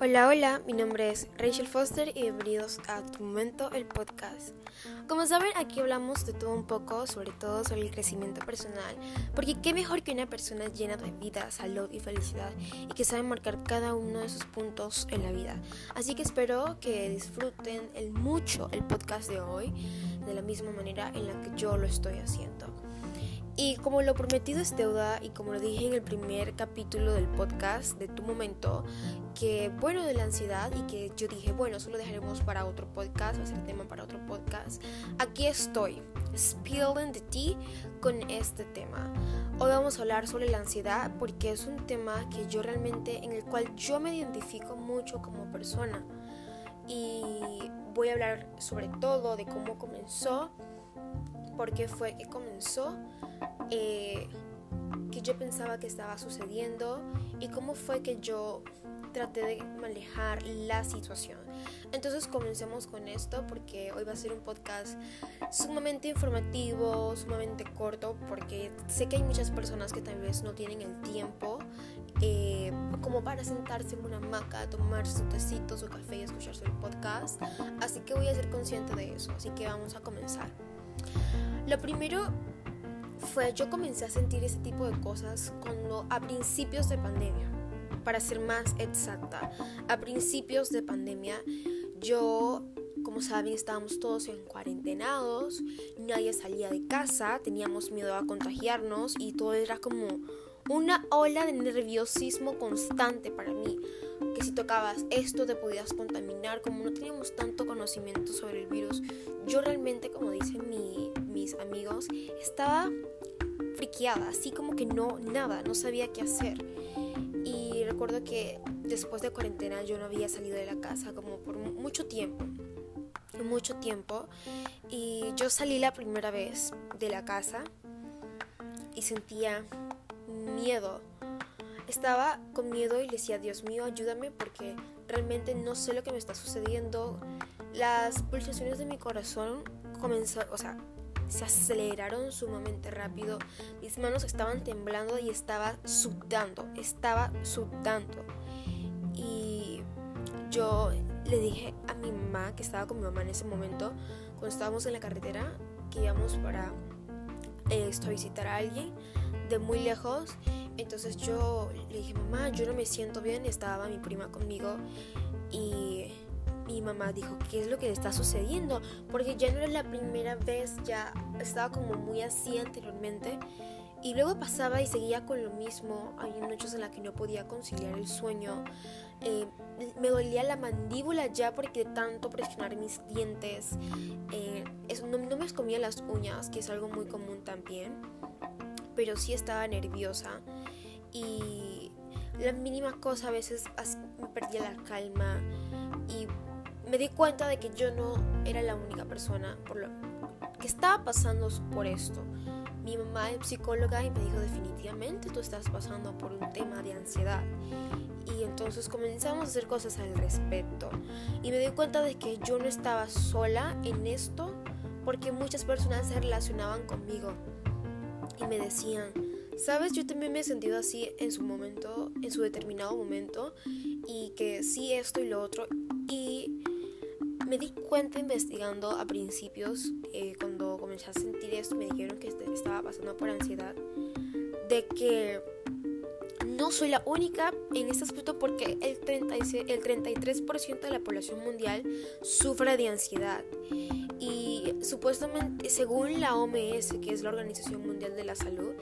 Hola, hola, mi nombre es Rachel Foster y bienvenidos a Tu Momento, el podcast. Como saben, aquí hablamos de todo un poco, sobre todo sobre el crecimiento personal, porque qué mejor que una persona llena de vida, salud y felicidad y que sabe marcar cada uno de sus puntos en la vida. Así que espero que disfruten el mucho el podcast de hoy de la misma manera en la que yo lo estoy haciendo. Y como lo prometido es deuda y como lo dije en el primer capítulo del podcast de tu momento, que bueno de la ansiedad y que yo dije, bueno, eso lo dejaremos para otro podcast, va a ser tema para otro podcast. Aquí estoy, spilling the tea con este tema. Hoy vamos a hablar sobre la ansiedad porque es un tema que yo realmente, en el cual yo me identifico mucho como persona. Y voy a hablar sobre todo de cómo comenzó, por qué fue que comenzó eh, que yo pensaba que estaba sucediendo y cómo fue que yo traté de manejar la situación. Entonces comencemos con esto porque hoy va a ser un podcast sumamente informativo, sumamente corto, porque sé que hay muchas personas que tal vez no tienen el tiempo eh, como para sentarse en una hamaca, tomar su tecito, su café y escucharse el podcast. Así que voy a ser consciente de eso, así que vamos a comenzar. Lo primero fue yo comencé a sentir ese tipo de cosas cuando a principios de pandemia, para ser más exacta, a principios de pandemia yo, como saben, estábamos todos en cuarentenados, nadie salía de casa, teníamos miedo a contagiarnos y todo era como una ola de nerviosismo constante para mí. Que si tocabas esto te podías contaminar, como no teníamos tanto conocimiento sobre el virus, yo realmente, como dicen mis amigos, estaba friqueada, así como que no, nada, no sabía qué hacer. Y recuerdo que después de cuarentena yo no había salido de la casa como por mucho tiempo, mucho tiempo. Y yo salí la primera vez de la casa y sentía miedo. Estaba con miedo y le decía, Dios mío, ayúdame porque realmente no sé lo que me está sucediendo. Las pulsaciones de mi corazón comenzaron, o sea, se aceleraron sumamente rápido. Mis manos estaban temblando y estaba sudando, estaba sudando. Y yo le dije a mi mamá, que estaba con mi mamá en ese momento, cuando estábamos en la carretera, que íbamos para esto, visitar a alguien de muy lejos. Entonces yo le dije, mamá, yo no me siento bien. Estaba mi prima conmigo y mi mamá dijo, ¿qué es lo que le está sucediendo? Porque ya no era la primera vez, ya estaba como muy así anteriormente. Y luego pasaba y seguía con lo mismo. Había noches en las que no podía conciliar el sueño. Eh, me dolía la mandíbula ya porque tanto presionar mis dientes. Eh, eso, no, no me comía las uñas, que es algo muy común también. Pero sí estaba nerviosa. Y la mínima cosa a veces me perdía la calma. Y me di cuenta de que yo no era la única persona que estaba pasando por esto. Mi mamá es psicóloga y me dijo definitivamente tú estás pasando por un tema de ansiedad. Y entonces comenzamos a hacer cosas al respecto. Y me di cuenta de que yo no estaba sola en esto porque muchas personas se relacionaban conmigo y me decían, sabes, yo también me he sentido así en su momento, en su determinado momento, y que sí esto y lo otro. Y me di cuenta investigando a principios, eh, cuando comencé a sentir esto, me dijeron que este, estaba pasando por ansiedad, de que no soy la única en este aspecto porque el, 36, el 33% de la población mundial sufre de ansiedad. Y supuestamente, según la OMS, que es la Organización Mundial de la Salud,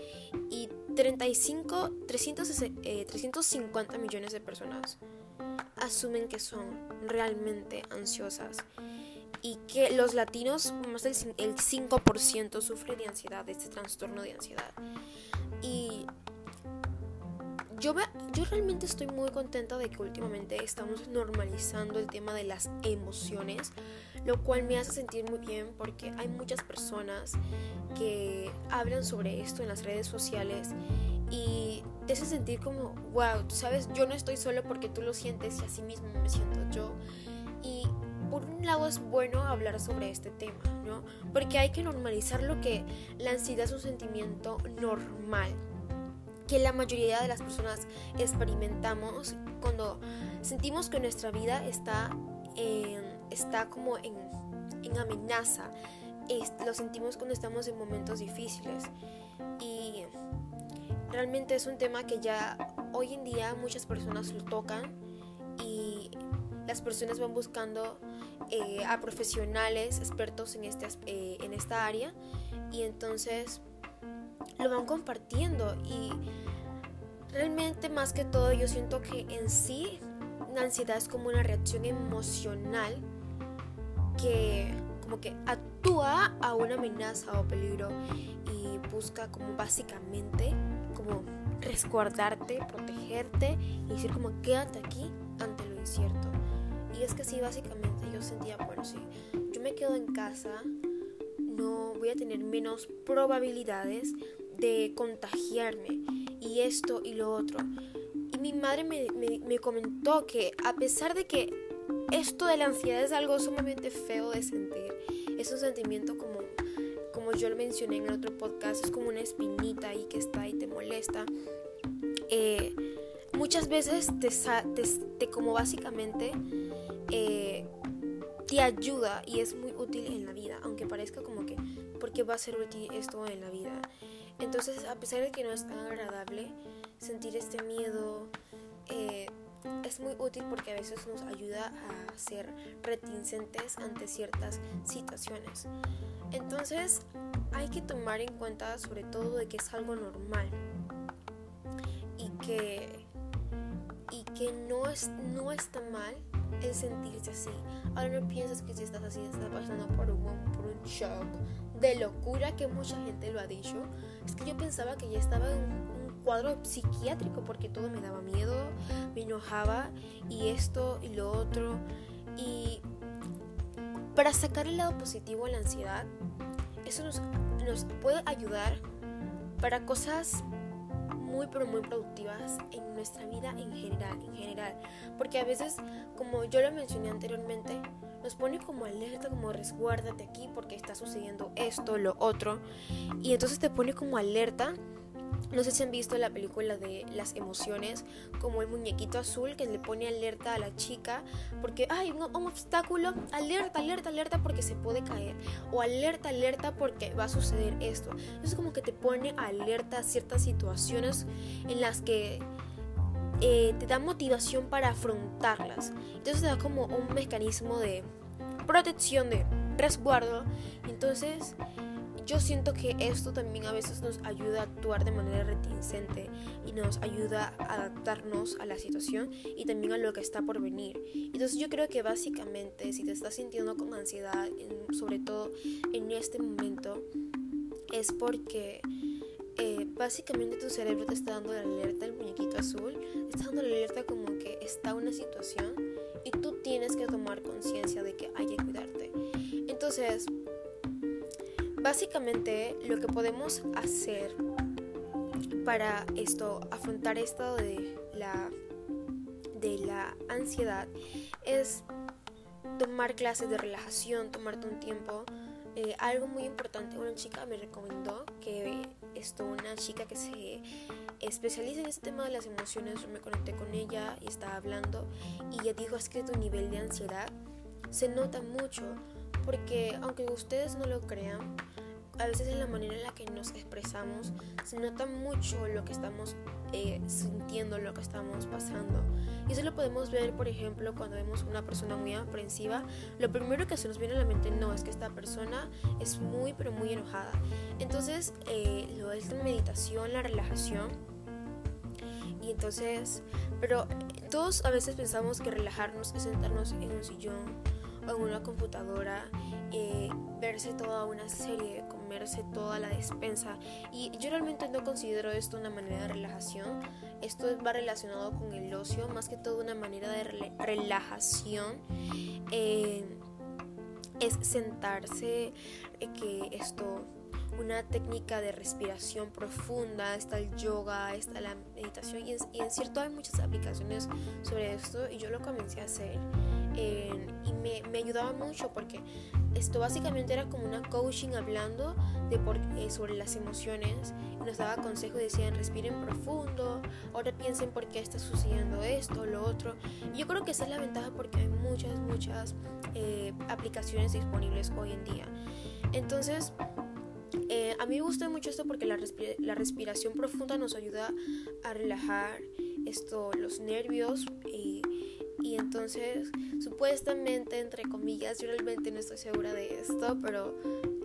y 35, 350 millones de personas asumen que son realmente ansiosas y que los latinos, más del el 5% sufre de ansiedad, de este trastorno de ansiedad. Yo, yo realmente estoy muy contenta de que últimamente estamos normalizando el tema de las emociones, lo cual me hace sentir muy bien porque hay muchas personas que hablan sobre esto en las redes sociales y te hace sentir como, wow, tú sabes, yo no estoy solo porque tú lo sientes y así mismo me siento yo. Y por un lado es bueno hablar sobre este tema, ¿no? Porque hay que normalizar lo que la ansiedad es un sentimiento normal que la mayoría de las personas experimentamos cuando sentimos que nuestra vida está, está como en, en amenaza. lo sentimos cuando estamos en momentos difíciles. Y realmente es un tema que ya hoy en día muchas personas lo tocan y las personas van buscando eh, a profesionales expertos en, este, eh, en esta área y entonces lo van compartiendo y realmente más que todo yo siento que en sí la ansiedad es como una reacción emocional que como que actúa a una amenaza o peligro y busca como básicamente como resguardarte, protegerte y decir como quédate aquí ante lo incierto. Y es que sí, básicamente yo sentía, bueno, sí, yo me quedo en casa, no voy a tener menos probabilidades de contagiarme y esto y lo otro. Y mi madre me, me, comentó que a pesar de que esto de la ansiedad es algo sumamente feo de sentir, es un sentimiento como, como yo lo mencioné en otro podcast, es como una espinita ahí que está y te molesta. Eh, muchas veces te, te, como básicamente eh, te ayuda y es muy útil en la vida, aunque parezca como que, porque va a ser útil esto en la vida? Entonces, a pesar de que no es tan agradable sentir este miedo, eh, es muy útil porque a veces nos ayuda a ser reticentes ante ciertas situaciones. Entonces, hay que tomar en cuenta sobre todo de que es algo normal y que, y que no, es, no está mal el sentirse así. Ahora no piensas que si estás así estás pasando por un, por un shock de locura que mucha gente lo ha dicho. Es que yo pensaba que ya estaba en un cuadro psiquiátrico porque todo me daba miedo, me enojaba y esto y lo otro. Y para sacar el lado positivo a la ansiedad, eso nos, nos puede ayudar para cosas muy pero muy productivas en nuestra vida en general, en general, porque a veces, como yo lo mencioné anteriormente, nos pone como alerta, como resguárdate aquí porque está sucediendo esto, lo otro. Y entonces te pone como alerta. No sé si han visto la película de las emociones, como el muñequito azul que le pone alerta a la chica porque hay un, obstáculo, alerta, alerta, alerta porque se puede caer, o alerta, alerta porque va a suceder esto. Es como que te pone alerta a ciertas situaciones en las que eh, te da motivación para afrontarlas. Entonces te da como un mecanismo de protección, de resguardo. Entonces yo siento que esto también a veces nos ayuda a actuar de manera reticente y nos ayuda a adaptarnos a la situación y también a lo que está por venir. Entonces yo creo que básicamente si te estás sintiendo con ansiedad, sobre todo en este momento, es porque eh, básicamente tu cerebro te está dando la alerta, el muñequito azul, te está dando la alerta como que está una situación y tú tienes que tomar conciencia de que hay que cuidarte. Entonces, básicamente lo que podemos hacer para esto, afrontar esto de la, de la ansiedad, es tomar clases de relajación, tomarte un tiempo. Eh, algo muy importante, una chica me recomendó que esto, una chica que se especializa en este tema de las emociones, yo me conecté con ella y estaba hablando y ella dijo es que tu nivel de ansiedad se nota mucho porque aunque ustedes no lo crean, a veces en la manera en la que nos expresamos se nota mucho lo que estamos eh, sintiendo, lo que estamos pasando. Y eso lo podemos ver, por ejemplo, cuando vemos una persona muy aprensiva. Lo primero que se nos viene a la mente no es que esta persona es muy, pero muy enojada. Entonces, eh, lo es la meditación, la relajación. Y entonces, pero todos a veces pensamos que relajarnos es sentarnos en un sillón o en una computadora, eh, verse toda una serie, comerse toda la despensa. Y yo realmente no considero esto una manera de relajación. Esto va relacionado con el ocio, más que todo una manera de relajación. Eh, es sentarse, eh, que esto una técnica de respiración profunda, está el yoga, está la meditación y y en, cierto hay muchas aplicaciones sobre esto y yo lo comencé a hacer y me, me, ayudaba mucho porque esto básicamente era como una coaching hablando de por, eh, sobre las emociones nos daba consejos, decían respiren profundo, ahora piensen por qué está sucediendo esto, lo otro. Y yo creo que esa es la ventaja porque hay muchas, muchas eh, aplicaciones disponibles hoy en día. Entonces, eh, a mí me gusta mucho esto porque la, la, respiración profunda nos ayuda a relajar esto, los nervios y entonces supuestamente entre comillas yo realmente no estoy segura de esto pero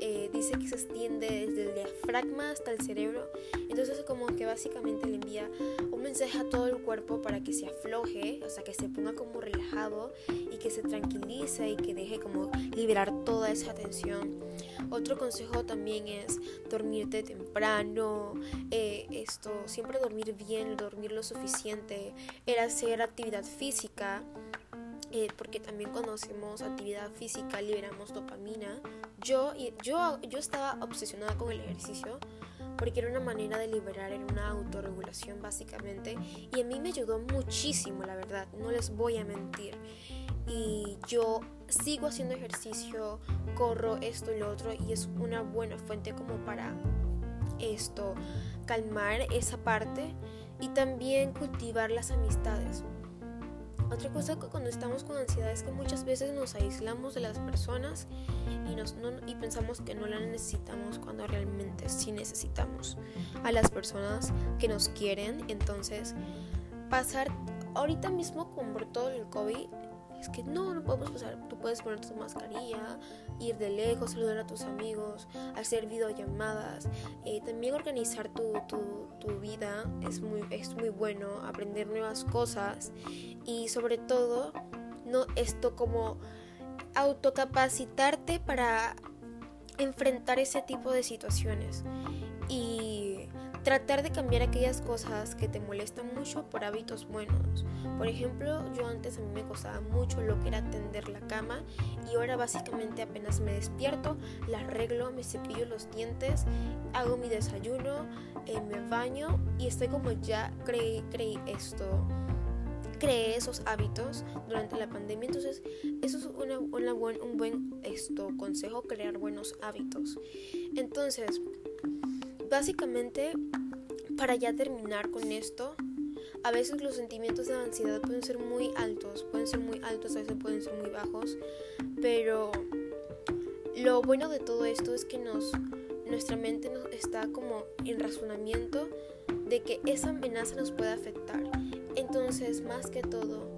eh, dice que se extiende desde el diafragma hasta el cerebro. Entonces como que básicamente le envía un mensaje a todo el cuerpo para que se afloje o sea que se ponga como relajado y que se tranquilice y que deje como liberar toda esa tensión. Otro consejo también es dormirte temprano eh, esto siempre dormir bien dormir lo suficiente hacer actividad física eh, porque también conocemos actividad física, liberamos dopamina. Yo, yo, yo estaba obsesionada con el ejercicio porque era una manera de liberar, era una autorregulación básicamente y a mí me ayudó muchísimo, la verdad, no les voy a mentir. Y yo sigo haciendo ejercicio, corro esto y lo otro y es una buena fuente como para esto, calmar esa parte y también cultivar las amistades. Otra cosa cuando estamos con ansiedad es que muchas veces nos aislamos de las personas y, nos, y pensamos que no las necesitamos cuando realmente sí necesitamos a las personas que nos quieren. Entonces, pasar ahorita mismo con todo el COVID que no, no podemos pasar. Tú puedes poner tu mascarilla, ir de lejos, saludar a tus amigos, hacer videollamadas, eh, también organizar tu, tu, tu, vida es muy, es muy bueno, aprender nuevas cosas y sobre todo, no esto como autocapacitarte para enfrentar ese tipo de situaciones y tratar de cambiar aquellas cosas que te molestan mucho por hábitos buenos. Por ejemplo, yo antes a mí me costaba mucho lo que era tender la cama y ahora básicamente apenas me despierto, la arreglo, me cepillo los dientes, hago mi desayuno, eh, me baño y estoy como ya creí, creí esto creé esos hábitos durante la pandemia. Entonces, eso es una, un buen esto, consejo, crear buenos hábitos. Entonces, Básicamente, para ya terminar con esto, a veces los sentimientos de ansiedad pueden ser muy altos, pueden ser muy altos, a veces pueden ser muy bajos, pero lo bueno de todo esto es que nos, nuestra mente nos está como en razonamiento de que esa amenaza nos puede afectar. Entonces, más que todo,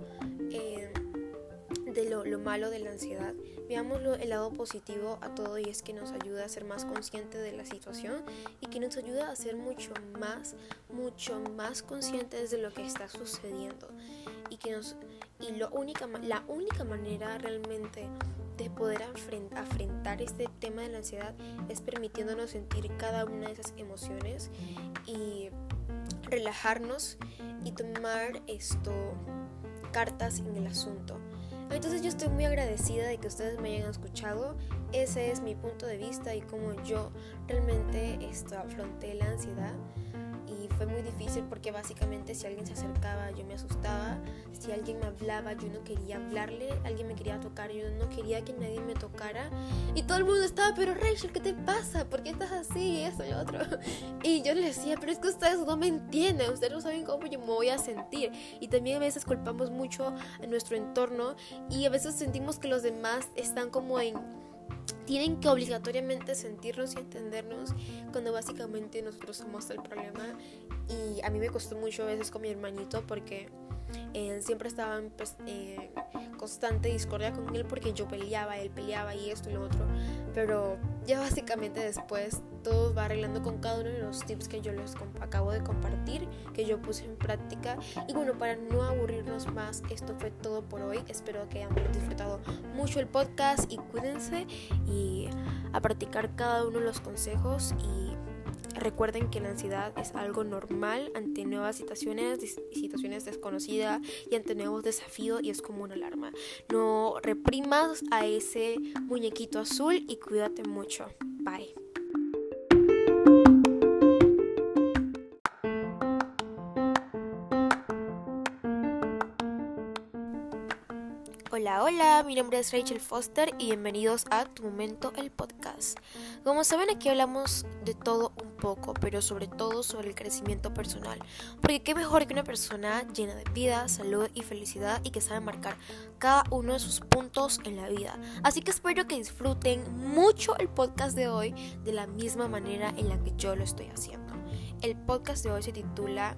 de lo, lo, malo de la ansiedad, veamos el lado positivo a todo y es que nos ayuda a ser más consciente de la situación y que nos ayuda a ser mucho más, mucho más conscientes de lo que está sucediendo y que nos y lo única, la única manera realmente de poder afrontar este tema de la ansiedad es permitiéndonos sentir cada una de esas emociones y relajarnos y tomar esto cartas en el asunto. Entonces yo estoy muy agradecida de que ustedes me hayan escuchado. Ese es mi punto de vista y cómo yo realmente esto, afronté la ansiedad y fue muy difícil porque básicamente si alguien se acercaba yo me asustaba, si alguien me hablaba yo no quería hablarle, alguien me quería tocar yo no quería que nadie me tocara y todo el mundo estaba, pero Rachel, ¿qué te pasa? ¿Por qué estás así? Esto y otro. Y yo le decía, pero es que ustedes no me entienden, ustedes no saben cómo yo me voy a sentir. Y también a veces culpamos mucho a nuestro entorno y a veces sentimos que los demás están como en tienen que obligatoriamente sentirnos y entendernos cuando básicamente nosotros somos el problema. Y a mí me costó mucho a veces con mi hermanito porque siempre estaba en pues, eh, constante discordia con él porque yo peleaba, él peleaba y esto y lo otro. Pero ya básicamente después todo va arreglando con cada uno de los tips que yo les acabo de compartir, que yo puse en práctica. Y bueno, para no aburrirnos más, esto fue todo por hoy. Espero que hayan disfrutado mucho el podcast y cuídense y a practicar cada uno de los consejos y Recuerden que la ansiedad es algo normal ante nuevas situaciones, situaciones desconocidas y ante nuevos desafíos y es como una alarma. No reprimas a ese muñequito azul y cuídate mucho. Bye. Hola, mi nombre es Rachel Foster y bienvenidos a Tu Momento, el podcast. Como saben, aquí hablamos de todo un poco, pero sobre todo sobre el crecimiento personal. Porque qué mejor que una persona llena de vida, salud y felicidad y que sabe marcar cada uno de sus puntos en la vida. Así que espero que disfruten mucho el podcast de hoy de la misma manera en la que yo lo estoy haciendo. El podcast de hoy se titula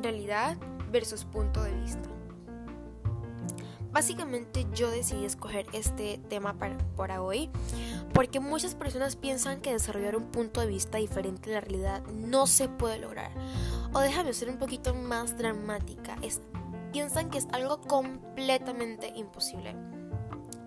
Realidad versus punto de vista. Básicamente yo decidí escoger este tema para, hoy porque muchas personas piensan que desarrollar un punto de vista diferente de la realidad no se puede lograr. O déjame ser un poquito más dramática, es, piensan que es algo completamente imposible.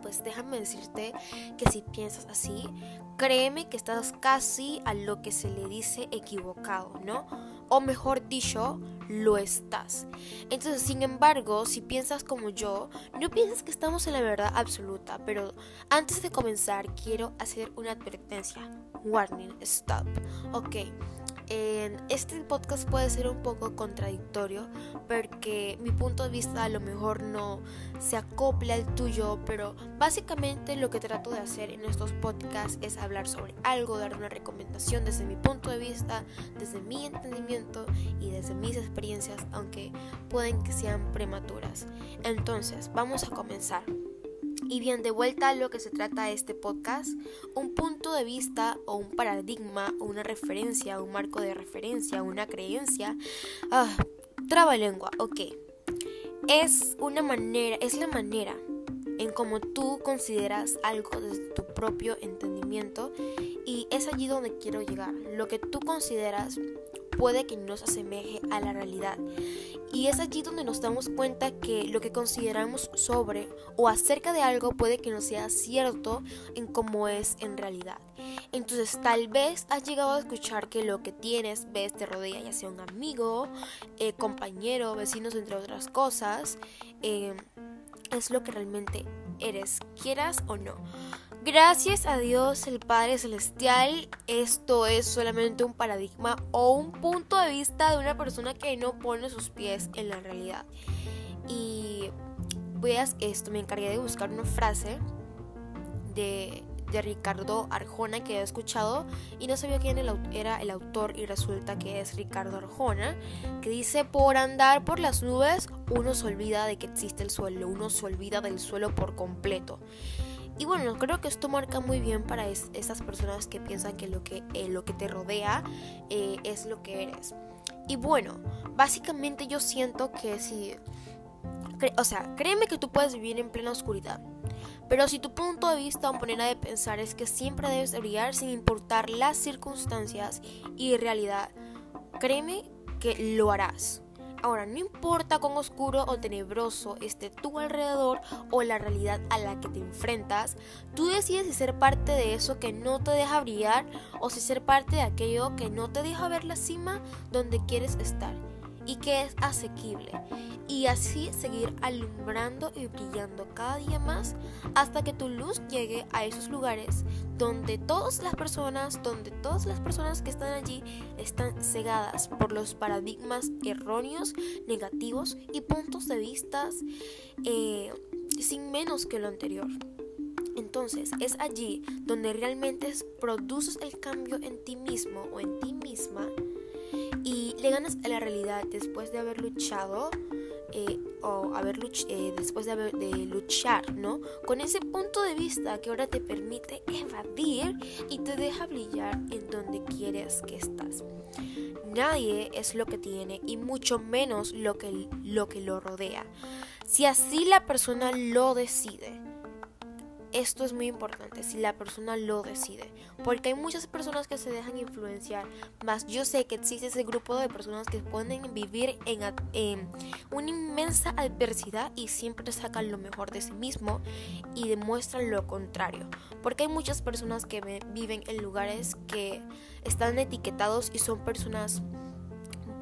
Pues déjame decirte que si piensas así, créeme que estás casi a lo que se le dice equivocado, ¿no? O mejor dicho, lo estás. Entonces, sin embargo, si piensas como yo, no piensas que estamos en la verdad absoluta, pero antes de comenzar quiero hacer una advertencia. Warning, stop. Ok, este podcast puede ser un poco contradictorio porque mi punto de vista a lo mejor no se acopla al tuyo, pero básicamente lo que trato de hacer en estos podcasts es hablar sobre algo, dar una recomendación desde mi punto de vista, desde mi entendimiento y desde mis experiencias, aunque pueden que sean prematuras. Entonces, vamos a comenzar. Y bien, de vuelta a lo que se trata este podcast, un punto de vista o un paradigma o una referencia, un marco de referencia, una creencia. Ah, traba lengua, ok. Es una manera, es la manera en cómo tú consideras algo desde tu propio entendimiento y es allí donde quiero llegar. Lo que tú consideras puede que no se asemeje a la realidad. Y es allí donde nos damos cuenta que lo que consideramos sobre o acerca de algo puede que no sea cierto en cómo es en realidad. Entonces tal vez has llegado a escuchar que lo que tienes, ves, te rodea, ya sea un amigo, eh, compañero, vecinos, entre otras cosas, eh, es lo que realmente eres, quieras o no. Gracias a Dios el Padre Celestial, esto es solamente un paradigma o un punto de vista de una persona que no pone sus pies en la realidad. Y voy a esto, me encargué de buscar una frase de, de Ricardo Arjona que he escuchado y no sabía quién era el autor y resulta que es Ricardo Arjona, que dice, por andar por las nubes uno se olvida de que existe el suelo, uno se olvida del suelo por completo. Y bueno, creo que esto marca muy bien para esas personas que piensan que lo que, eh, lo que te rodea eh, es lo que eres. Y bueno, básicamente yo siento que si... O sea, créeme que tú puedes vivir en plena oscuridad. Pero si tu punto de vista o manera de pensar es que siempre debes brillar sin importar las circunstancias y realidad, créeme que lo harás. Ahora, no importa cuán oscuro o tenebroso esté tu alrededor o la realidad a la que te enfrentas, tú decides si ser parte de eso que no te deja brillar o si ser parte de aquello que no te deja ver la cima donde quieres estar y que es asequible y así seguir alumbrando y brillando cada día más hasta que tu luz llegue a esos lugares donde todas las personas, donde todas las personas que están allí están cegadas por los paradigmas erróneos, negativos y puntos de vista eh, sin menos que lo anterior. Entonces es allí donde realmente produces el cambio en ti mismo o en ti misma le ganas a la realidad después de haber luchado eh, o haber eh, después de, haber, de luchar, ¿no? Con ese punto de vista que ahora te permite evadir y te deja brillar en donde quieres que estás. Nadie es lo que tiene y mucho menos lo que lo, que lo rodea. Si así la persona lo decide, esto es muy importante si la persona lo decide, porque hay muchas personas que se dejan influenciar, más yo sé que existe ese grupo de personas que pueden vivir en, una inmensa adversidad y siempre sacan lo mejor de sí mismo y demuestran lo contrario, porque hay muchas personas que viven en lugares que están etiquetados y son personas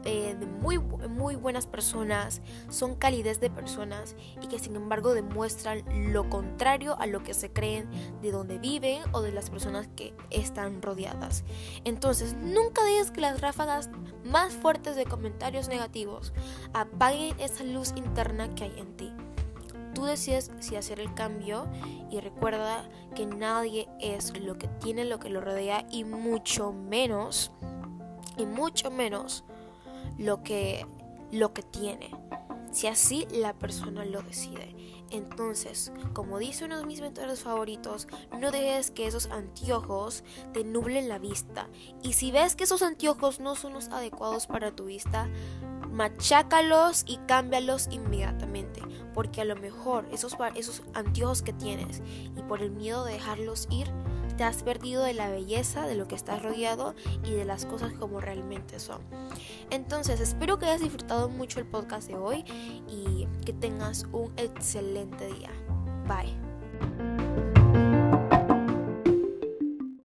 eh, muy, muy buenas personas, son calidez de personas y que sin embargo demuestran lo contrario a lo que se creen de donde viven o de las personas que están rodeadas. Entonces, nunca digas que las ráfagas más fuertes de comentarios negativos apaguen esa luz interna que hay en ti. tú decides si hacer el cambio y recuerda que nadie es lo que tiene, lo que lo rodea y mucho menos, y mucho menos lo que, lo que tiene. Si así la persona lo decide. Entonces, como dice uno de mis mentores favoritos, no dejes que esos anteojos te nublen la vista. Y si ves que esos anteojos no son los adecuados para tu vista, machácalos y cámbialos inmediatamente. Porque a lo mejor esos, esos anteojos que tienes y por el miedo de dejarlos ir, te has perdido de la belleza de lo que estás rodeado y de las cosas como realmente son. Entonces, espero que hayas disfrutado mucho el podcast de hoy y que tengas un excelente día. Bye.